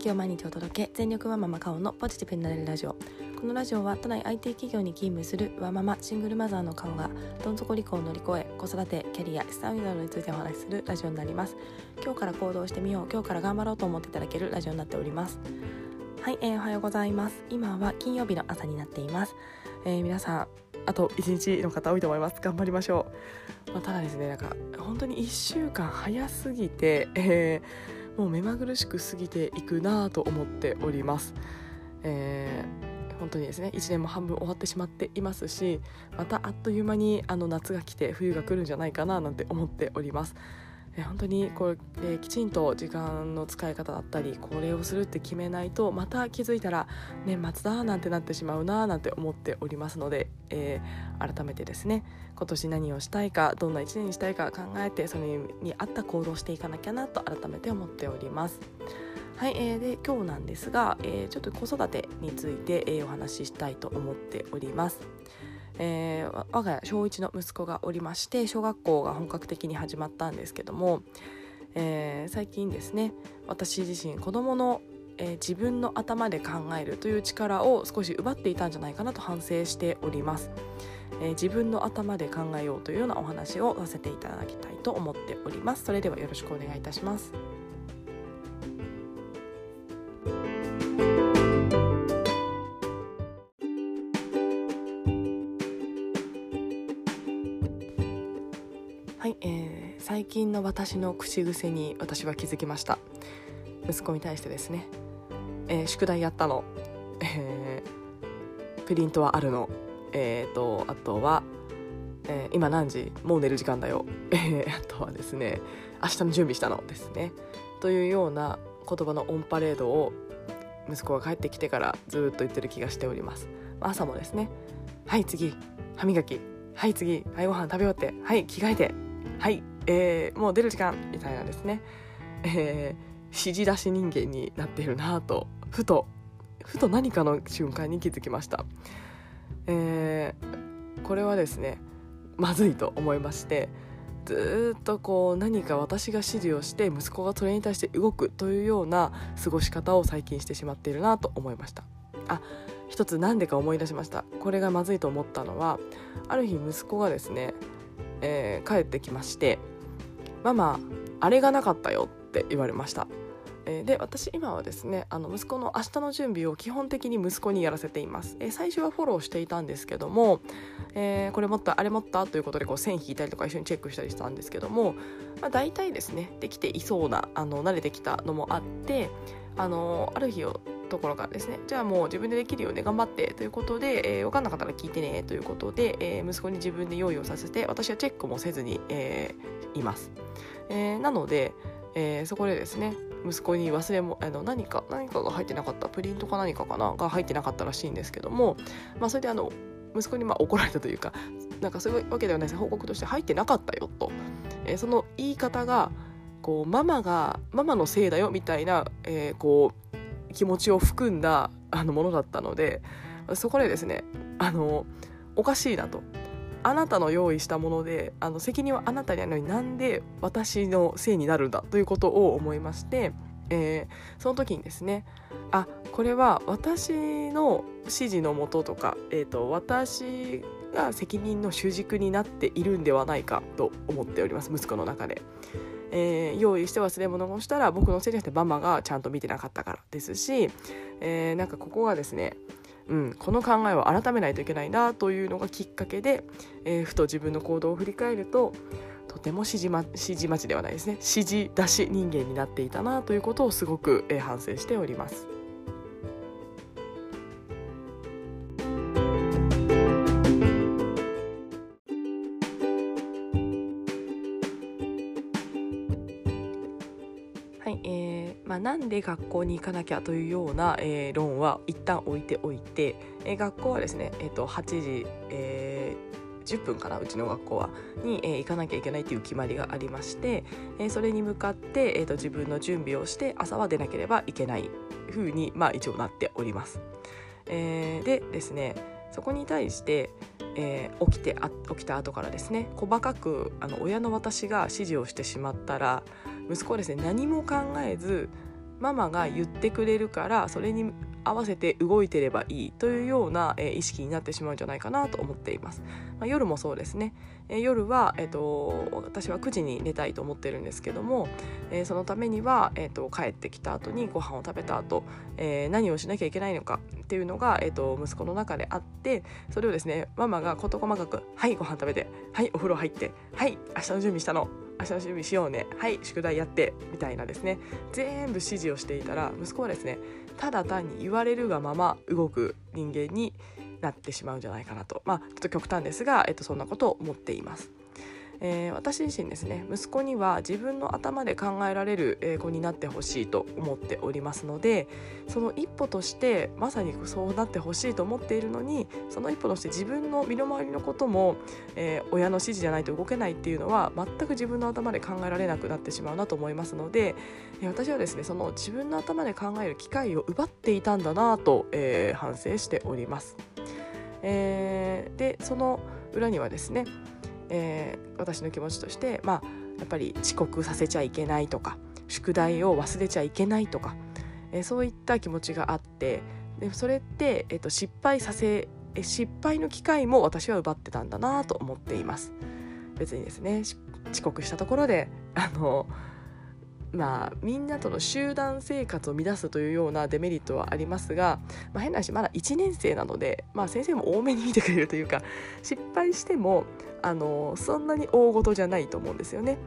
気を毎日お届け。全力ワンママカオのポジティブになれるラジオ。このラジオは都内 IT 企業に勤務するワンママシングルマザーのカオがどん底離婚を乗り越え子育てキャリア資産運用についてお話しするラジオになります。今日から行動してみよう今日から頑張ろうと思っていただけるラジオになっております。はい、えー、おはようございます。今は金曜日の朝になっています、えー、皆さんあと1日の方多いと思います。頑張りましょう、まあ、ただですねなんか本当に1週間早すぎて、えー、もう目まぐるしく過ぎていくなと思っております、えー、本当にですね1年も半分終わってしまっていますしまたあっという間にあの夏が来て冬が来るんじゃないかななんて思っております。え本当にこれ、えきちんと時間の使い方だったりこれをするって決めないとまた気づいたら年末だなんてなってしまうななんて思っておりますので、えー、改めてですね今年何をしたいかどんな1年にしたいか考えてそれに合った行動をしていかなきゃなと改めて思っております。はい、えー、で今日なんですが、えー、ちょっと子育てについて、えー、お話ししたいと思っております。えー、我が家小1の息子がおりまして小学校が本格的に始まったんですけども、えー、最近ですね私自身子どもの、えー、自分の頭で考えるという力を少し奪っていたんじゃないかなと反省しております。え、自分の頭で考えようというようなお話をさせていただきたいと思っております。それではよろしくお願いいたします。近の私の口癖に私は気づきました。息子に対してですね、えー、宿題やったの、えー、プリントはあるの。えーと、あとは、えー、今何時？もう寝る時間だよ、えー、あとはですね明日の準備したの。ですね。というような言葉のオンパレードを息子が帰ってきてからずっと言ってる気がしております。朝もですねはい次歯磨き。はい次はいご飯食べようって。はい着替えて。はい。えー、もう出る時間みたいなですね、えー、指示出し人間になっているなとふとふと何かの瞬間に気づきました、えー、これはですねまずいと思いましてずっとこう何か私が指示をして息子がそれに対して動くというような過ごし方を最近してしまっているなと思いました。あ一つ何でか思い出しました。これがまずいと思ったのはある日息子がですね、えー、帰ってきましてママあれがなかったよって言われました。えで私今はですねあの息子の明日の準備を基本的に息子にやらせています、え最初はフォローしていたんですけども、えー、これ持ったあれ持った？ということでこう線引いたりとか一緒にチェックしたりしたんですけども、まあ、大体ですねできていそうなあの慣れてきたのもあってあのある日をところからですね。じゃあもう自分でできるよね。頑張って。ということで、えー、分かんなかったら聞いてね。ということで、えー、息子に自分で用意をさせて私はチェックもせずに、えー、います。えー、なので、えー、そこでですね息子に忘れもあの何か何かが入ってなかった。プリントか何かかな？が入ってなかったらしいんですけども、まあ、それであの息子にまあ怒られたというかなんかそういうわけではないです。報告として入ってなかったよと、えー、その言い方がこうママがママのせいだよみたいな、えー、こう気持ちを含んだあのものだったのでそこでですねあのおかしいなとあなたの用意したものであの責任はあなたにあるのになんで私のせいになるんだということを思いまして、えー、その時にですねあこれは私の指示のもととか、えーと、私が責任の主軸になっているんではないかと思っております息子の中で。えー、用意して忘れ物をしたら僕のせいじゃなくてママがちゃんと見てなかったからですし、えー、なんかここがですねうん、この考えを改めないといけないなというのがきっかけで、えー、ふと自分の行動を振り返るととても指示,、ま、指示待ちではないですね指示出し人間になっていたなということをすごく、えー、反省しております。まあ、なんで学校に行かなきゃというような、えー、論は一旦置いておいて、えー、学校はですね、えーと、8時、えー、10分かなうちの学校はに、えー、行かなきゃいけないという決まりがありまして、えー、それに向かって、えーと、自分の準備をして朝は出なければいけないふうに、まあ、一応なっております。えー、でですねそこに対して、えー、起きてあ起きた後からですね細かくあの親の私が指示をしてしまったら息子はですね何も考えずママが言ってくれるからそれに合わせて動いてればいいというような、えー、意識になってしまうんじゃないかなと思っています、まあ、夜もそうですね、えー、夜は、えーと、私は9時に寝たいと思ってるんですけども、えー、そのためには、えーと、帰ってきた後にご飯を食べた後、え、何をしなきゃいけないのかっていうのが、えーと、息子の中であってそれをですねママが事細かく「はいご飯食べてはいお風呂入ってはい明日の準備したの。明日の準備しようね。はい宿題やって」みたいなですね。全部指示をしていたら息子はですねただ単に言われるがまま動く人間になってしまうんじゃないかなと。まあちょっと極端ですが、えっと、そんなことを思っています。えー、私自身ですね息子には自分の頭で考えられる英語になってほしいと思っておりますのでその一歩としてまさにそうなってほしいと思っているのにその一歩として自分の身の回りのことも、えー、親の指示じゃないと動けないっていうのは全く自分の頭で考えられなくなってしまうなと思いますので私はですねその自分の頭で考える機会を奪っていたんだなと、えー、反省しております。えー、でその裏にはですねえー、私の気持ちとしてまあやっぱり遅刻させちゃいけないとか宿題を忘れちゃいけないとか、えー、そういった気持ちがあってでそれって、えーと、失敗させ失敗の機会も私は奪ってたんだなと思っています。別にですね遅刻したところであのまあ、みんなとの集団生活を乱すというようなデメリットはありますが、まあ、変な話まだ1年生なので、まあ、先生も多めに見てくれるというか失敗してもあのそんなに大ごとじゃないと思うんですよね。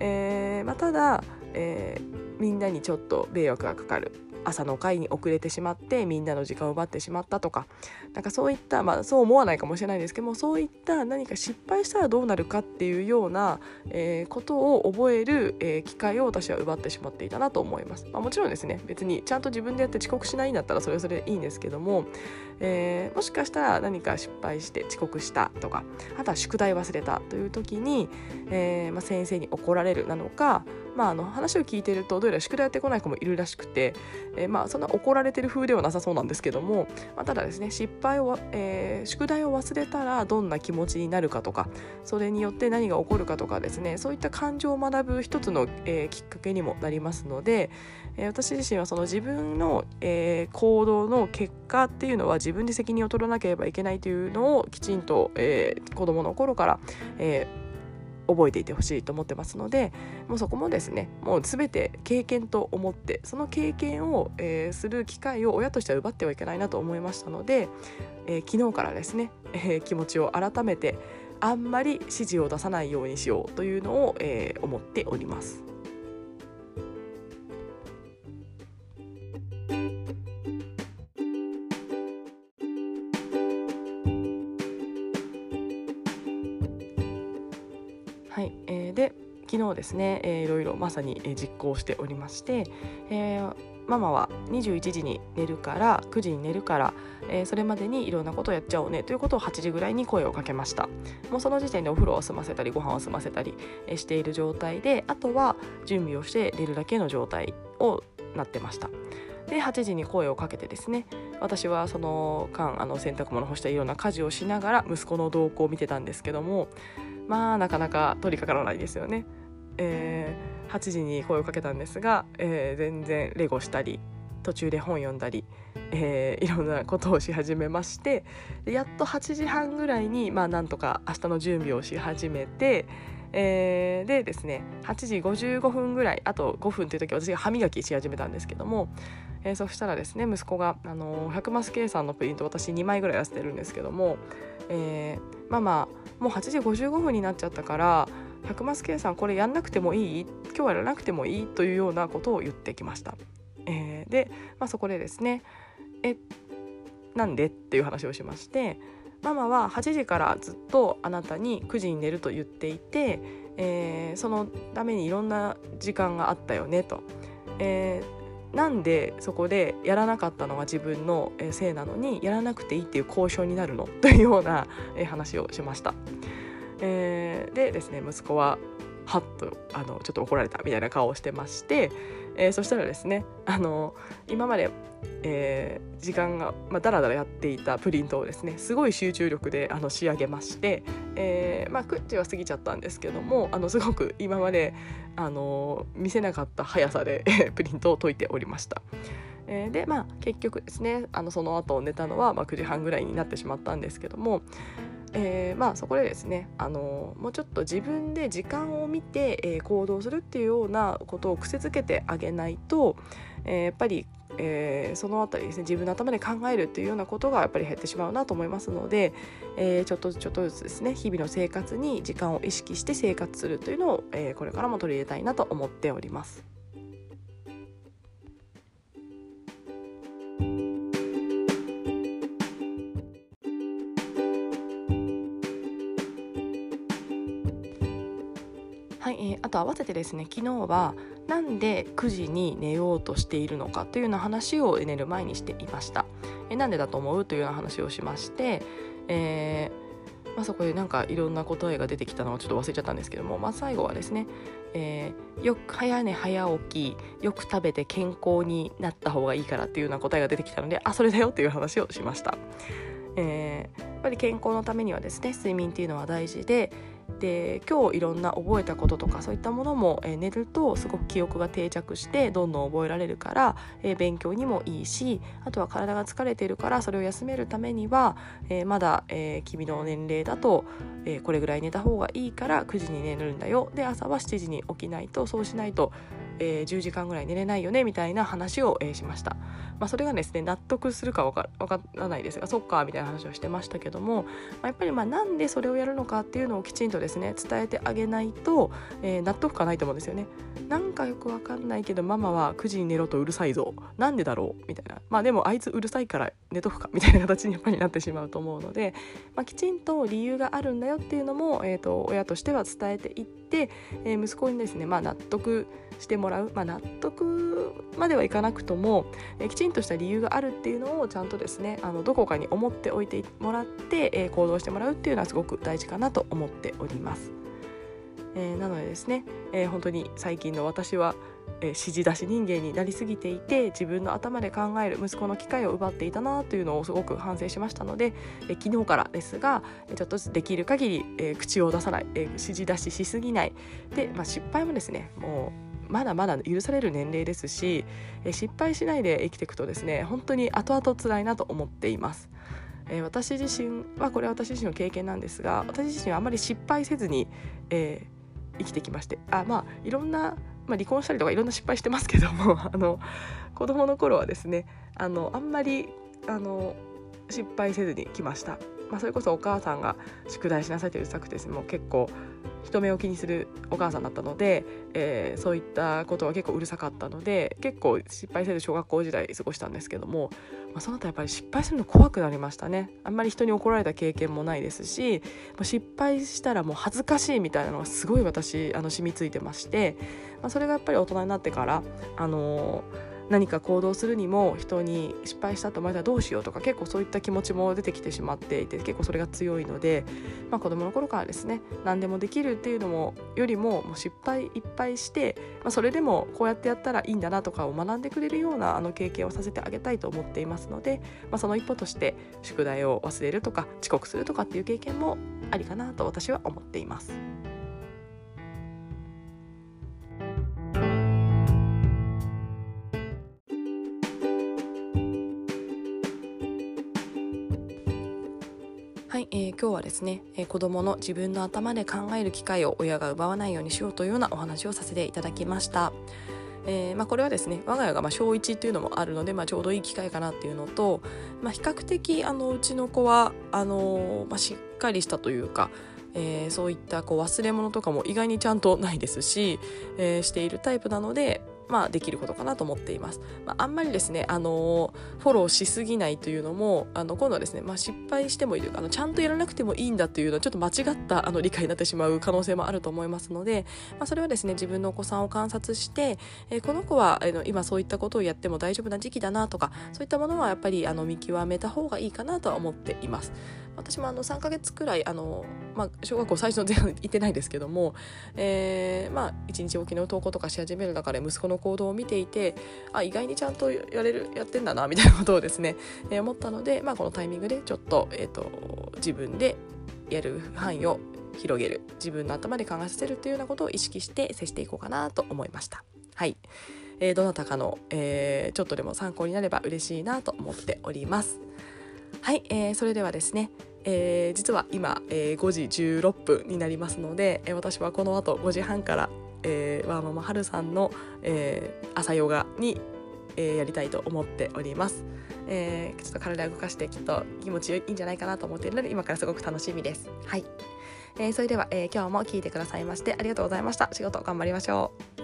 えーまあ、ただ、えー、みんなにちょっと迷惑がかかる。朝の会に遅れてしまってみんなの時間を奪ってしまったとか。なんかそういったまあそう思わないかもしれないんですけどもそういった何か失敗したらどうなるかっていうような、えー、ことを覚える、えー、機会を私は奪ってしまっていたなと思います、まあ、もちろんですね。別にちゃんと自分でやって遅刻しないんだったらそれそれいいんですけども、えー、もしかしたら何か失敗して遅刻したとかあとは宿題忘れたという時に、えまあ、先生に怒られるなのかまあ、あの話を聞いてるとどうやら宿題やってこない子もいるらしくて、えー、まあそんな怒られてる風ではなさそうなんですけども、まあ、ただですね失敗を、えー、宿題を忘れたらどんな気持ちになるかとかそれによって何が起こるかとかですねそういった感情を学ぶ一つの、えー、きっかけにもなりますので、え、私自身はその自分の、え、行動の結果っていうのは自分で責任を取らなければいけないというのをきちんと、えー、子どもの頃から、えー、覚えていてほしいと思ってますのでもうそこもですねもう全て経験と思ってその経験を、えー、する機会を親としては奪ってはいけないなと思いましたので、えー、昨日からですね、えー、気持ちを改めてあんまり指示を出さないようにしようというのを、え、思っております。ですね、えー、いろいろまさに、実行しておりまして、えー、ママは21時に寝るから9時に寝るから、えー、それまでにいろんなことをやっちゃおうねということを8時ぐらいに声をかけました。もうその時点でお風呂を済ませたりご飯を済ませたり、している状態であとは準備をして寝るだけの状態をなってました。で8時に声をかけてですね私はその間あの洗濯物干したいろんな家事をしながら息子の動向を見てたんですけどもまあなかなか取り掛からないですよね。えー、8時に声をかけたんですが、えー、全然レゴしたり途中で本読んだり、えー、いろんなことをし始めましてやっと8時半ぐらいに、まあ、なんとか明日の準備をし始めて、えー、でですね8時55分ぐらいあと5分という時私が歯磨きし始めたんですけども、えー、そしたらですね息子が、あの100マス計算のプリント私2枚ぐらいやせてるんですけども、えー、まあまあもう8時55分になっちゃったから100マス計算これやんなくてもいい？今日はやらなくてもいい？というようなことを言ってきました。えー、で、まあ、そこでですねえなんで？っていう話をしましてママは8時からずっとあなたに9時に寝ると言っていて、えー、そのためにいろんな時間があったよねと。えー、なんでそこでやらなかったのが自分のせいなのにやらなくていいっていう交渉になるの？というような話をしました。えー、でですね息子ははっとあのちょっと怒られたみたいな顔をしてまして、えー、そしたらですねあの今まで、えー、時間が、まあ、だらだらやっていたプリントをですねすごい集中力であの仕上げまして、えーまあ、クッチは過ぎちゃったんですけどもあのすごく今まであの見せなかった速さで プリントを解いておりました。でまあ結局ですねあのその後寝たのは、まあ、9時半ぐらいになってしまったんですけども、えー、まあそこでですねあのもうちょっと自分で時間を見て、えー、行動するっていうようなことを癖づけてあげないと、えー、やっぱり、え、そのあたりですね自分の頭で考えるっていうようなことがやっぱり減ってしまうなと思いますので、え、ちょっとちょっとずつですね日々の生活に時間を意識して生活するというのを、え、これからも取り入れたいなと思っております。はい、えー、あと合わせてですね昨日はなんで9時に寝ようとしているのかというような話を寝る前にしていました。えー、なんでだと思うというような話をしまして、えーまあ、そこでなんかいろんな答えが出てきたのをちょっと忘れちゃったんですけども、まあ、最後はですね、え、よく早寝早起きよく食べて健康になった方がいいからっていうような答えが出てきたのであそれだよっていう話をしました。えー、ぱり健康のためにはですね睡眠っていうのは大事でで今日いろんな覚えたこととかそういったものも、えー、寝るとすごく記憶が定着してどんどん覚えられるから、えー、勉強にもいいしあとは体が疲れているからそれを休めるためには、えー、まだ、え君の年齢だと、えこれぐらい寝た方がいいから9時に寝るんだよ。で朝は7時に起きないとそうしないとえー、10時間ぐらい寝れないよねみたいな話を、え、しました、まあ、それがですね納得するかわからないですがそっかみたいな話をしてましたけど。も、まあ、やっぱりまあなんでそれをやるのかっていうのをきちんとですね伝えてあげないと、えー、納得感ないと思うんですよね。なんかよくわかんないけどママは9時に寝ろとうるさいぞ。なんでだろうみたいな。まあでもあいつうるさいから寝とくかみたいな形にやっぱりなってしまうと思うので、まあ、きちんと理由があるんだよっていうのも、えーと、親としては伝えていって、えー、息子にですね、まあ、納得してもらう、まあ、納得まではいかなくとも、えきちんとした理由があるっていうのをちゃんとですねあのどこかに思っておいてもらって、え行動してもらうっていうのはすごく大事かなと思っております。えー、なのでですね、えー、本当に最近の私は、えー、指示出し人間になりすぎていて自分の頭で考える息子の機会を奪っていたなというのをすごく反省しましたので、えー、昨日からですがちょっとずつできる限り、えー、口を出さない、えー、指示出ししすぎないで、まあ、失敗もですねもうまだまだ許される年齢ですし失敗しないで生きていくとですね本当に後々辛いなと思っています。え私自身はこれは私自身の経験なんですが私自身はあまり失敗せずに、えー、生きてきましてあまあいろんな、まあ、離婚したりとかいろんな失敗してますけども あの子供の頃はですねあのあんまりあの失敗せずに来ました。まあ、それこそお母さんが宿題しなさいとうるさくてもう結構人目を気にするお母さんだったので、えー、そういったことは結構うるさかったので結構失敗せず小学校時代過ごしたんですけども、まあ、その後やっぱり失敗するの怖くなりましたね。あんまり人に怒られた経験もないですし失敗したらもう恥ずかしいみたいなのがすごい私あの染みついてまして、まあ、それがやっぱり大人になってからあのー何か行動するにも人に失敗したと思われたらどうしようとか結構そういった気持ちも出てきてしまっていて結構それが強いので、まあ、子供の頃からですね何でもできるっていうのもよりももう失敗いっぱいして、まあ、それでもこうやってやったらいいんだなとかを学んでくれるようなあの経験をさせてあげたいと思っていますので、まあ、その一歩として宿題を忘れるとか遅刻するとかっていう経験もありかなと私は思っています。ですね、えー、子供の自分の頭で考える機会を親が奪わないようにしようというようなお話をさせていただきました。えーまあ、これはですね我が家がまあ小1っていうのもあるので、まあ、ちょうどいい機会かなっていうのと、まあ、比較的あのうちの子はあの、まあ、しっかりしたというか、えー、そういったこう忘れ物とかも意外にちゃんとないですし、えー、しているタイプなので、まあ、できることかなと思っています。まあ、あんまりですね、あのフォローしすぎないというのもあの今度はですね、まあ、失敗してもいいというかあのちゃんとやらなくてもいいんだというのはちょっと間違ったあの理解になってしまう可能性もあると思いますので、まあ、それはですね自分のお子さんを観察して、えー、この子はあの今そういったことをやっても大丈夫な時期だなとかそういったものはやっぱりあの見極めた方がいいかなとは思っています。私もあの3ヶ月くらいあの、まあ、小学校最初の前半行ってないですけども、えー、まあ、1日おきの投稿とかし始める中で息子の行動を見ていてあ意外にちゃんとやれるやってんだなみたいなことをですね、えー、思ったので、まあ、このタイミングでちょっと,、えーと、自分でやる範囲を広げる自分の頭で考えさせるというようなことを意識して接していこうかなと思いました。はい、えー、どなたかの、えー、ちょっとでも参考になれば嬉しいなと思っております。はい、えー、それではですね、えー、実は今、えー、5時16分になりますので、えー、私はこの後5時半から、えー、ワーママハルさんの、えー、朝ヨガに、えー、やりたいと思っております。えー、ちょっと体を動かしてきっと気持ちいいんじゃないかなと思っているので今からすごく楽しみです。はい、えー、それでは、えー、今日も聞いてくださいましてありがとうございました。仕事頑張りましょう。